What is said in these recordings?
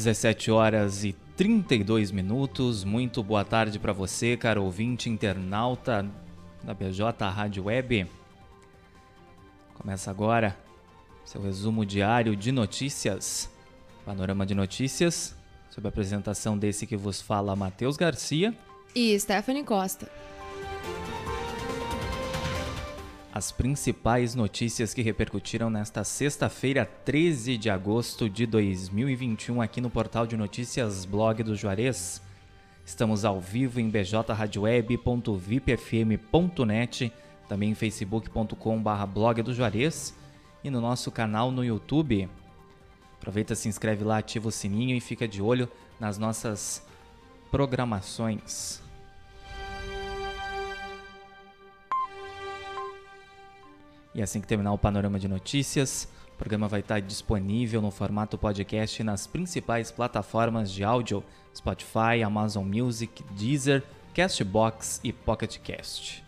17 horas e 32 minutos. Muito boa tarde para você, caro ouvinte internauta da BJ Rádio Web. Começa agora seu resumo diário de notícias. Panorama de notícias, sob a apresentação desse que vos fala Matheus Garcia e Stephanie Costa. As principais notícias que repercutiram nesta sexta-feira, 13 de agosto de 2021, aqui no portal de notícias Blog do Juarez. Estamos ao vivo em bjradioweb.vipfm.net, também em facebook.com.br blog do Juarez e no nosso canal no YouTube. Aproveita, se inscreve lá, ativa o sininho e fica de olho nas nossas programações. E assim que terminar o panorama de notícias, o programa vai estar disponível no formato podcast nas principais plataformas de áudio: Spotify, Amazon Music, Deezer, Castbox e Pocket Cast.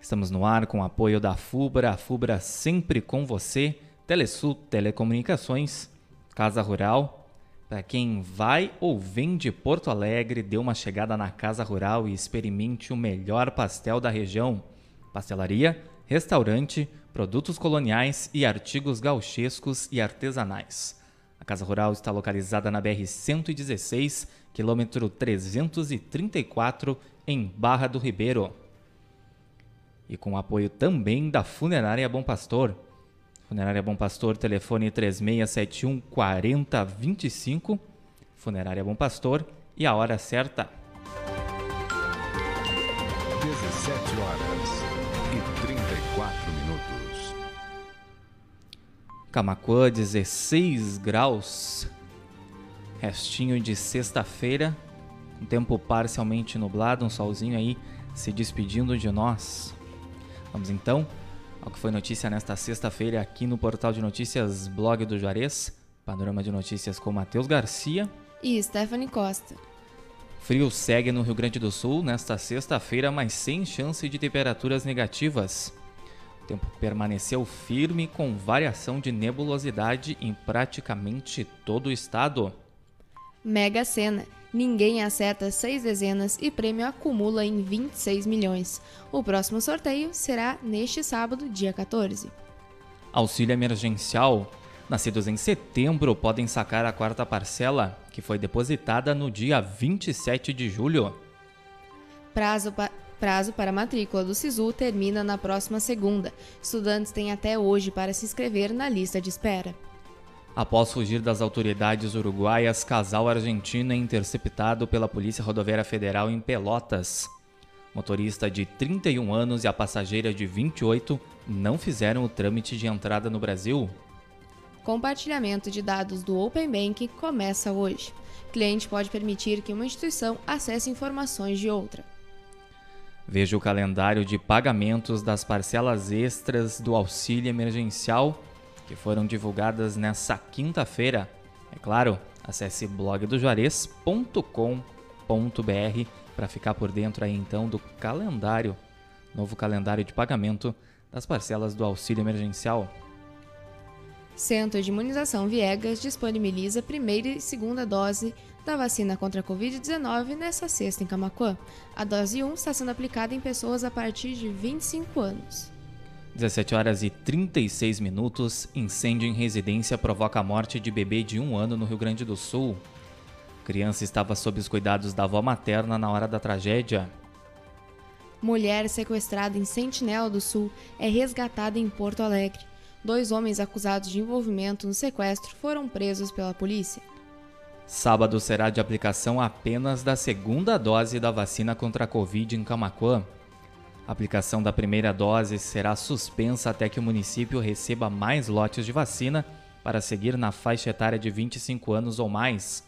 Estamos no ar com o apoio da Fubra, a Fubra sempre com você, Telesul Telecomunicações, Casa Rural, para quem vai ou vem de Porto Alegre, dê uma chegada na Casa Rural e experimente o melhor pastel da região. Pastelaria, restaurante, produtos coloniais e artigos gauchescos e artesanais. A Casa Rural está localizada na BR-116, quilômetro 334, em Barra do Ribeiro. E com apoio também da Funerária Bom Pastor Funerária Bom Pastor, telefone 3671 4025. Funerária Bom Pastor e a hora certa. 17 horas e 34 minutos. Camacuã, 16 graus. Restinho de sexta-feira. Um tempo parcialmente nublado, um solzinho aí se despedindo de nós. Vamos então ao que foi notícia nesta sexta-feira aqui no portal de notícias Blog do Juarez. Panorama de notícias com Matheus Garcia e Stephanie Costa. Frio segue no Rio Grande do Sul nesta sexta-feira, mas sem chance de temperaturas negativas. O tempo permaneceu firme com variação de nebulosidade em praticamente todo o estado. Mega Sena. Ninguém acerta seis dezenas e prêmio acumula em 26 milhões. O próximo sorteio será neste sábado, dia 14. Auxílio emergencial. Nascidos em setembro podem sacar a quarta parcela, que foi depositada no dia 27 de julho. Prazo, pa prazo para matrícula do SISU termina na próxima segunda. Estudantes têm até hoje para se inscrever na lista de espera. Após fugir das autoridades uruguaias, casal argentino é interceptado pela Polícia Rodoviária Federal em Pelotas. Motorista de 31 anos e a passageira de 28 não fizeram o trâmite de entrada no Brasil. Compartilhamento de dados do Open Bank começa hoje. cliente pode permitir que uma instituição acesse informações de outra. Veja o calendário de pagamentos das parcelas extras do auxílio emergencial que foram divulgadas nessa quinta-feira. É claro, acesse blogdojuarez.com.br para ficar por dentro aí então do calendário, novo calendário de pagamento das parcelas do auxílio emergencial. Centro de Imunização Viegas disponibiliza primeira e segunda dose da vacina contra a Covid-19 nesta sexta em Camacuã. A dose 1 está sendo aplicada em pessoas a partir de 25 anos. 17 horas e 36 minutos, incêndio em residência provoca a morte de bebê de um ano no Rio Grande do Sul. Criança estava sob os cuidados da avó materna na hora da tragédia. Mulher sequestrada em Sentinela do Sul é resgatada em Porto Alegre. Dois homens acusados de envolvimento no sequestro foram presos pela polícia. Sábado será de aplicação apenas da segunda dose da vacina contra a Covid em Camacuã. A aplicação da primeira dose será suspensa até que o município receba mais lotes de vacina para seguir na faixa etária de 25 anos ou mais.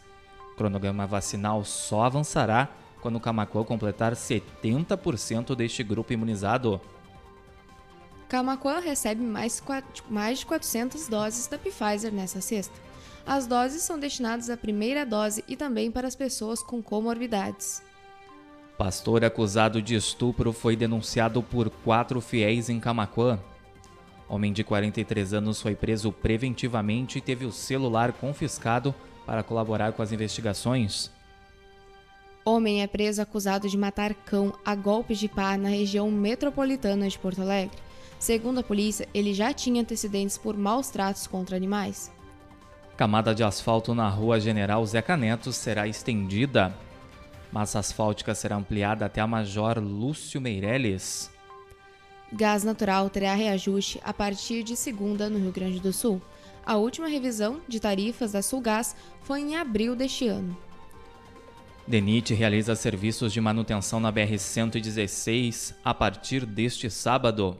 O cronograma vacinal só avançará quando Camacuã completar 70% deste grupo imunizado. Camacuã recebe mais, mais de 400 doses da Pfizer nesta sexta. As doses são destinadas à primeira dose e também para as pessoas com comorbidades. Pastor acusado de estupro foi denunciado por quatro fiéis em Camacuã. Homem de 43 anos foi preso preventivamente e teve o celular confiscado para colaborar com as investigações. Homem é preso acusado de matar cão a golpes de pá na região metropolitana de Porto Alegre. Segundo a polícia, ele já tinha antecedentes por maus tratos contra animais. Camada de asfalto na rua General Zeca Neto será estendida. Massa asfáltica será ampliada até a Major Lúcio Meirelles. Gás natural terá reajuste a partir de segunda no Rio Grande do Sul. A última revisão de tarifas da Sulgás foi em abril deste ano. DENIT realiza serviços de manutenção na BR-116 a partir deste sábado.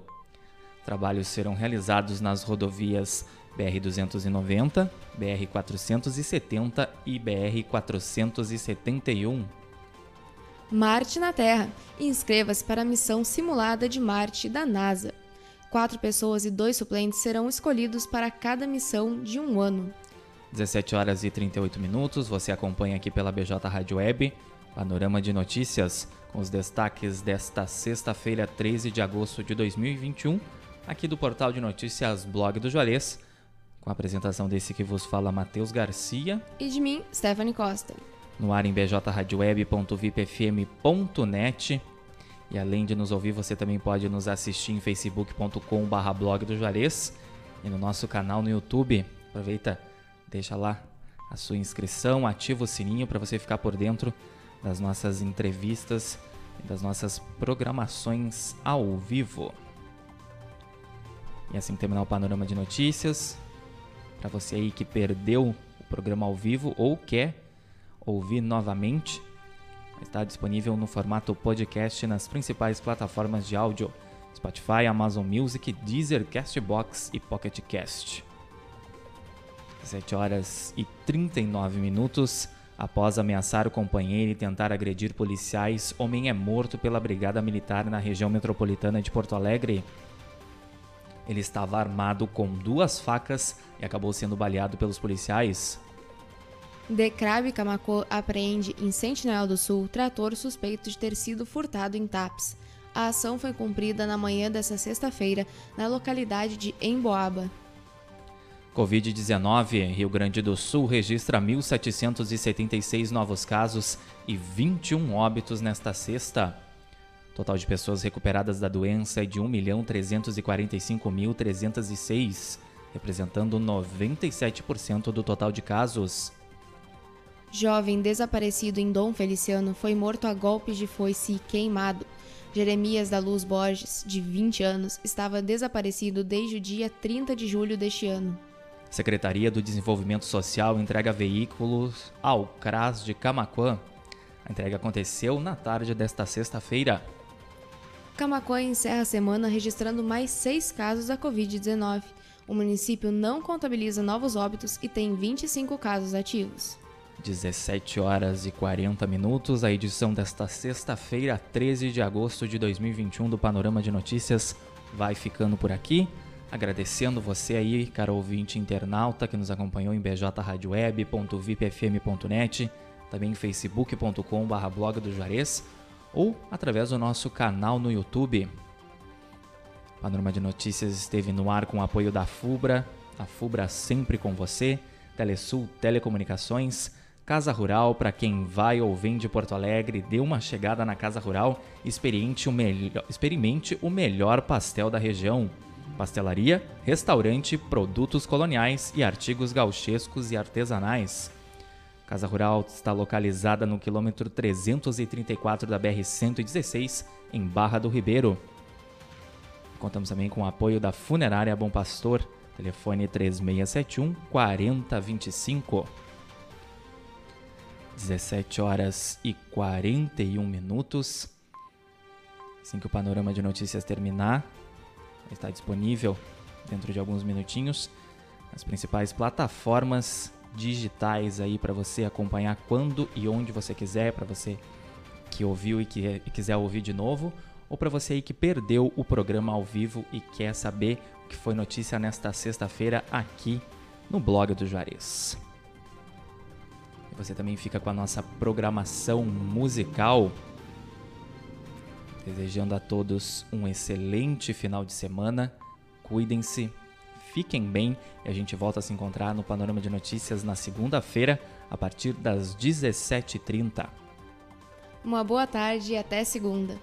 Trabalhos serão realizados nas rodovias BR-290, BR-470 e BR-471. Marte na Terra. Inscreva-se para a missão simulada de Marte da NASA. Quatro pessoas e dois suplentes serão escolhidos para cada missão de um ano. 17 horas e 38 minutos, você acompanha aqui pela BJ Rádio Web, panorama de notícias com os destaques desta sexta-feira, 13 de agosto de 2021, aqui do portal de notícias Blog do Juarez, com a apresentação desse que vos fala Matheus Garcia e de mim, Stephanie Costa. No ar em bjradioweb.vipfm.net e além de nos ouvir, você também pode nos assistir em facebook.com.br blog do Juarez e no nosso canal no YouTube. Aproveita deixa lá a sua inscrição, ativa o sininho para você ficar por dentro das nossas entrevistas e das nossas programações ao vivo. E assim terminar o panorama de notícias. Para você aí que perdeu o programa ao vivo ou quer ouvir novamente, está disponível no formato podcast nas principais plataformas de áudio: Spotify, Amazon Music, Deezer, Castbox e Pocket Cast. 7 horas e 39 minutos. Após ameaçar o companheiro e tentar agredir policiais, homem é morto pela Brigada Militar na região metropolitana de Porto Alegre. Ele estava armado com duas facas e acabou sendo baleado pelos policiais. Decrave Camacô apreende em Sentinel do Sul trator suspeito de ter sido furtado em TAPS. A ação foi cumprida na manhã desta sexta-feira na localidade de Emboaba. Covid-19, Rio Grande do Sul registra 1.776 novos casos e 21 óbitos nesta sexta. Total de pessoas recuperadas da doença é de 1.345.306, representando 97% do total de casos. Jovem desaparecido em Dom Feliciano foi morto a golpes de foice e queimado. Jeremias da Luz Borges, de 20 anos, estava desaparecido desde o dia 30 de julho deste ano. Secretaria do Desenvolvimento Social entrega veículos ao CRAS de Camaquã. A entrega aconteceu na tarde desta sexta-feira. Camaquã encerra a semana registrando mais seis casos da Covid-19. O município não contabiliza novos óbitos e tem 25 casos ativos. 17 horas e 40 minutos. A edição desta sexta-feira, 13 de agosto de 2021 do Panorama de Notícias vai ficando por aqui. Agradecendo você aí, caro ouvinte internauta que nos acompanhou em bjradioweb.vipfm.net, também em facebook.com.br blog do Juarez ou através do nosso canal no YouTube. Panorama de Notícias esteve no ar com o apoio da FUBRA, a FUBRA sempre com você, Telesul Telecomunicações, Casa Rural, para quem vai ou vem de Porto Alegre, dê uma chegada na Casa Rural, experimente o, experimente o melhor pastel da região pastelaria, restaurante, produtos coloniais e artigos gauchescos e artesanais. Casa Rural está localizada no quilômetro 334 da BR-116, em Barra do Ribeiro. Contamos também com o apoio da Funerária Bom Pastor, telefone 3671 4025. 17 horas e 41 minutos. Assim que o panorama de notícias terminar, está disponível dentro de alguns minutinhos nas principais plataformas digitais aí para você acompanhar quando e onde você quiser, para você que ouviu e que e quiser ouvir de novo, ou para você aí que perdeu o programa ao vivo e quer saber o que foi notícia nesta sexta-feira aqui no blog do Juarez. Você também fica com a nossa programação musical Desejando a todos um excelente final de semana, cuidem-se, fiquem bem e a gente volta a se encontrar no Panorama de Notícias na segunda-feira, a partir das 17h30. Uma boa tarde e até segunda.